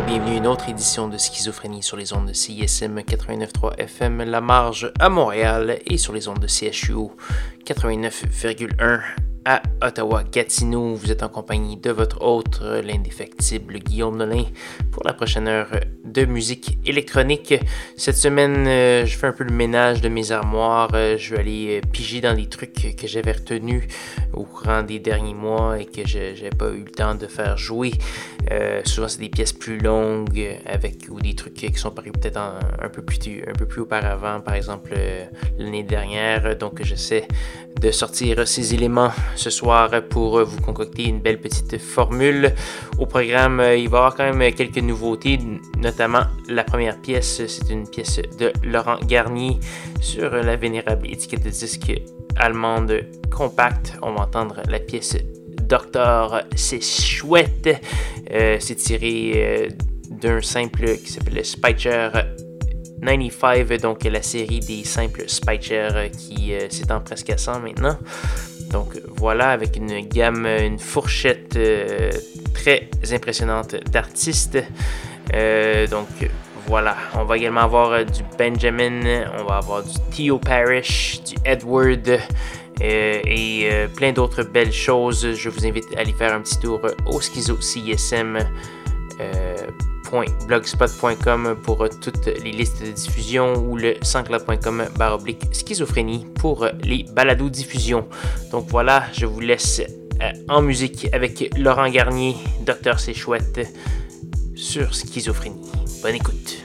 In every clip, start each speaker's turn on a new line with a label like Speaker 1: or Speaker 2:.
Speaker 1: bienvenue à une autre édition de Schizophrénie sur les ondes de CISM 89.3 FM La Marge à Montréal et sur les ondes de CHU 89,1 à Ottawa-Gatineau. Vous êtes en compagnie de votre hôte, l'indéfectible Guillaume Nolin, pour la prochaine heure de musique électronique. Cette semaine, euh, je fais un peu le ménage de mes armoires. Euh, je vais aller euh, piger dans les trucs que j'avais retenus au courant des derniers mois et que je n'ai pas eu le temps de faire jouer. Souvent, c'est des pièces plus longues avec ou des trucs qui sont parus peut-être un, peu plus, un peu plus auparavant, par exemple l'année dernière. Donc, j'essaie de sortir ces éléments ce soir pour vous concocter une belle petite formule. Au programme, il va y avoir quand même quelques nouveautés, notamment la première pièce, c'est une pièce de Laurent Garnier sur la vénérable étiquette de disque allemande compact. On va entendre la pièce Docteur, c'est chouette. Euh, c'est tiré euh, d'un simple qui s'appelle Spicher 95, donc la série des simples Spicher qui euh, s'étend presque à 100 maintenant. Donc voilà, avec une gamme, une fourchette très impressionnante d'artistes. Donc voilà, on va également avoir du Benjamin, on va avoir du Theo Parrish, du Edward et plein d'autres belles choses. Je vous invite à aller faire un petit tour au schizo pour toutes les listes de diffusion ou le sanscloud.com baroblique schizophrénie pour les balados diffusion. Donc voilà, je vous laisse en musique avec Laurent Garnier, Docteur C'est Chouette sur Schizophrénie. Bonne écoute.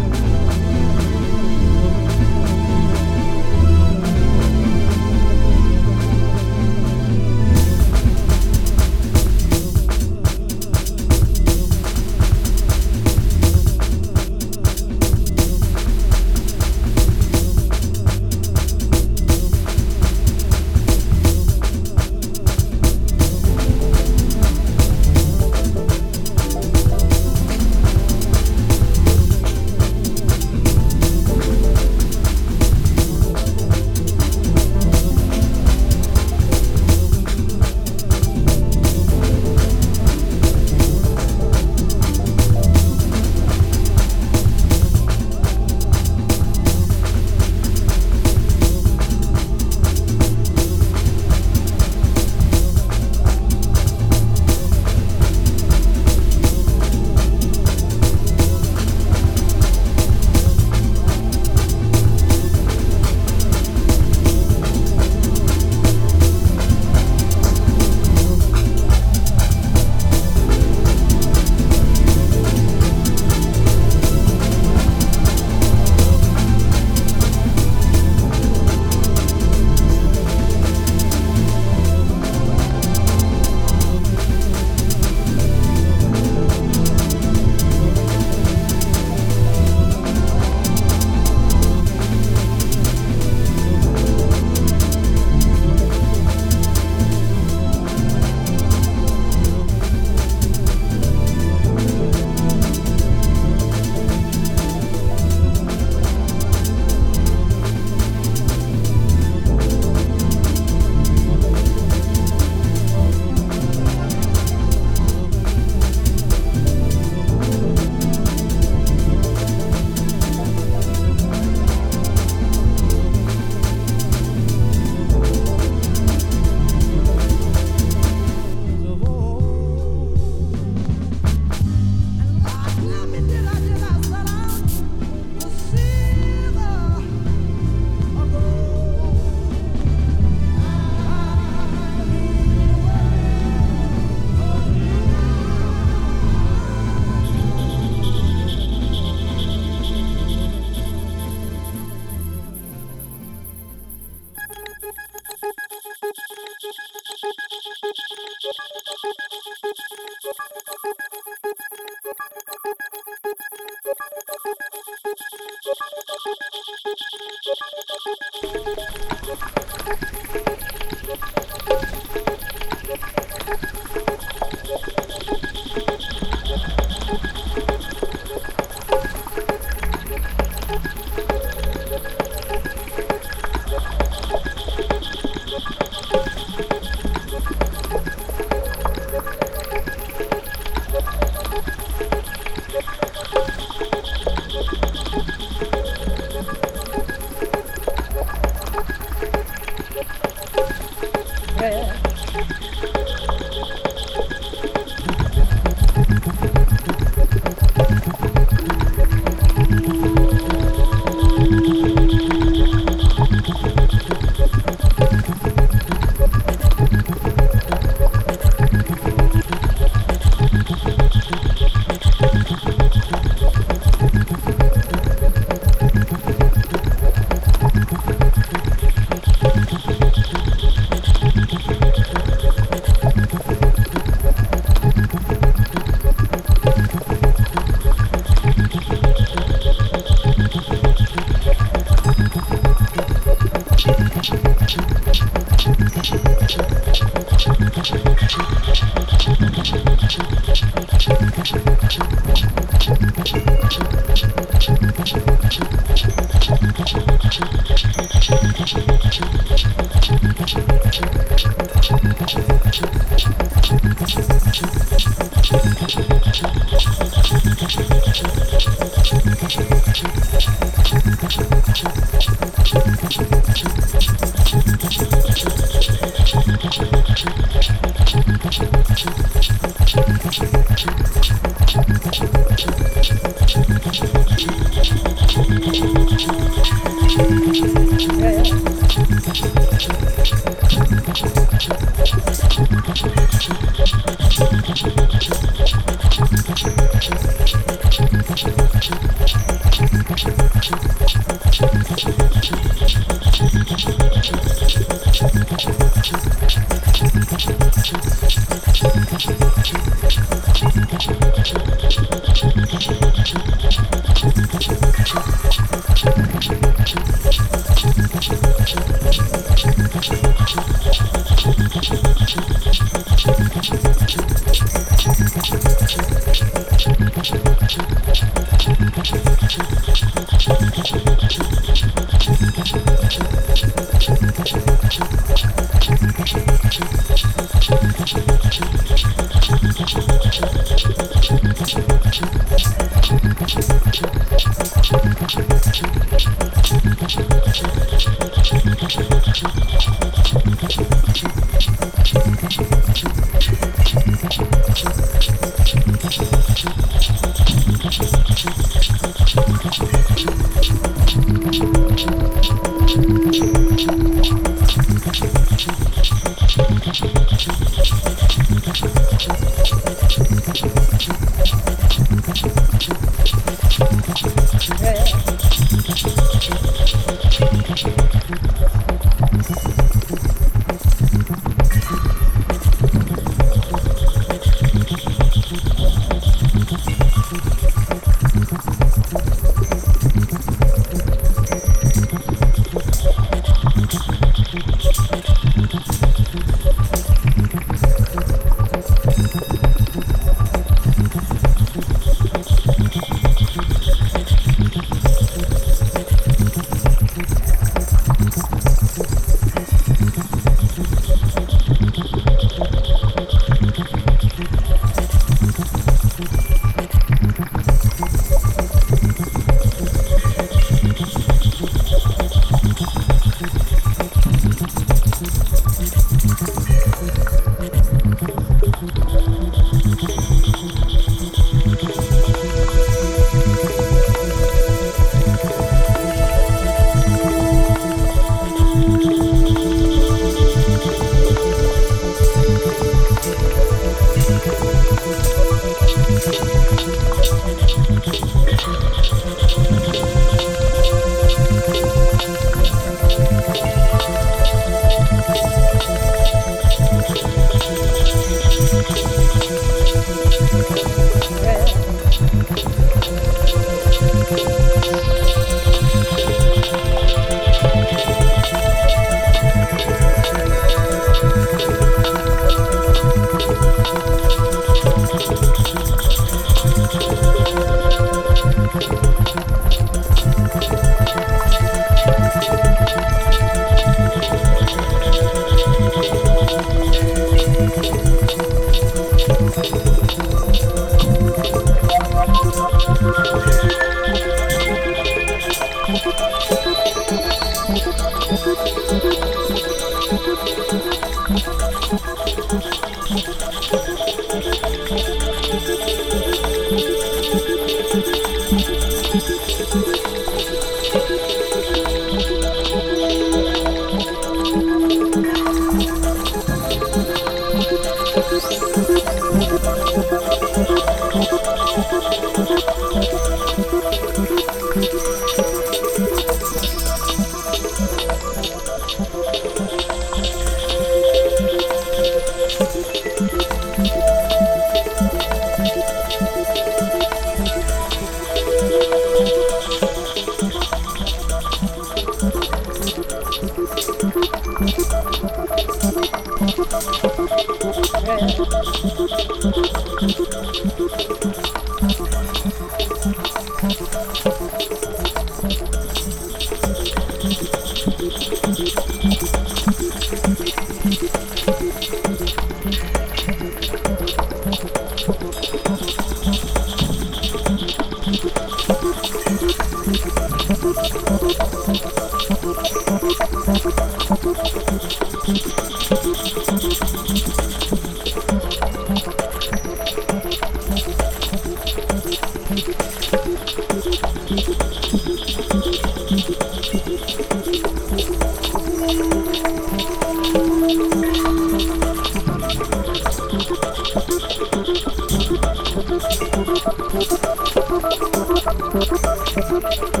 Speaker 2: 社長
Speaker 1: バスケット。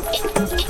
Speaker 1: live.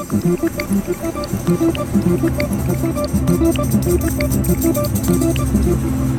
Speaker 1: Thank you.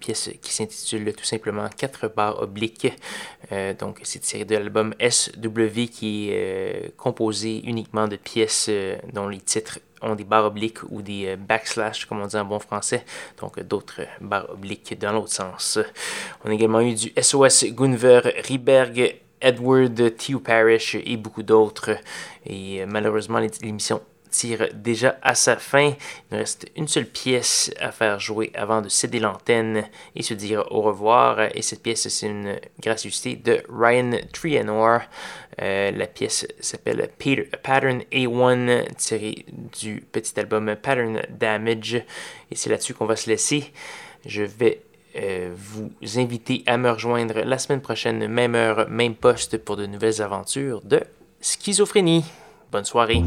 Speaker 1: Pièce qui s'intitule tout simplement 4 barres obliques. Euh, donc, c'est tiré de l'album SW qui est euh, composé uniquement de pièces dont les titres ont des barres obliques ou des backslash, comme on dit en bon français. Donc, d'autres barres obliques dans l'autre sens. On a également eu du SOS Gunver Riberg. Edward Tew Parish et beaucoup d'autres. Et malheureusement, l'émission tire déjà à sa fin. Il reste une seule pièce à faire jouer avant de céder l'antenne et se dire au revoir. Et cette pièce, c'est une gracieuseté de Ryan Trianor. Euh, la pièce s'appelle Pattern A1, tirée du petit album Pattern Damage. Et c'est là-dessus qu'on va se laisser. Je vais euh, vous inviter à me rejoindre la semaine prochaine, même heure, même poste, pour de nouvelles aventures de schizophrénie. Bonne soirée.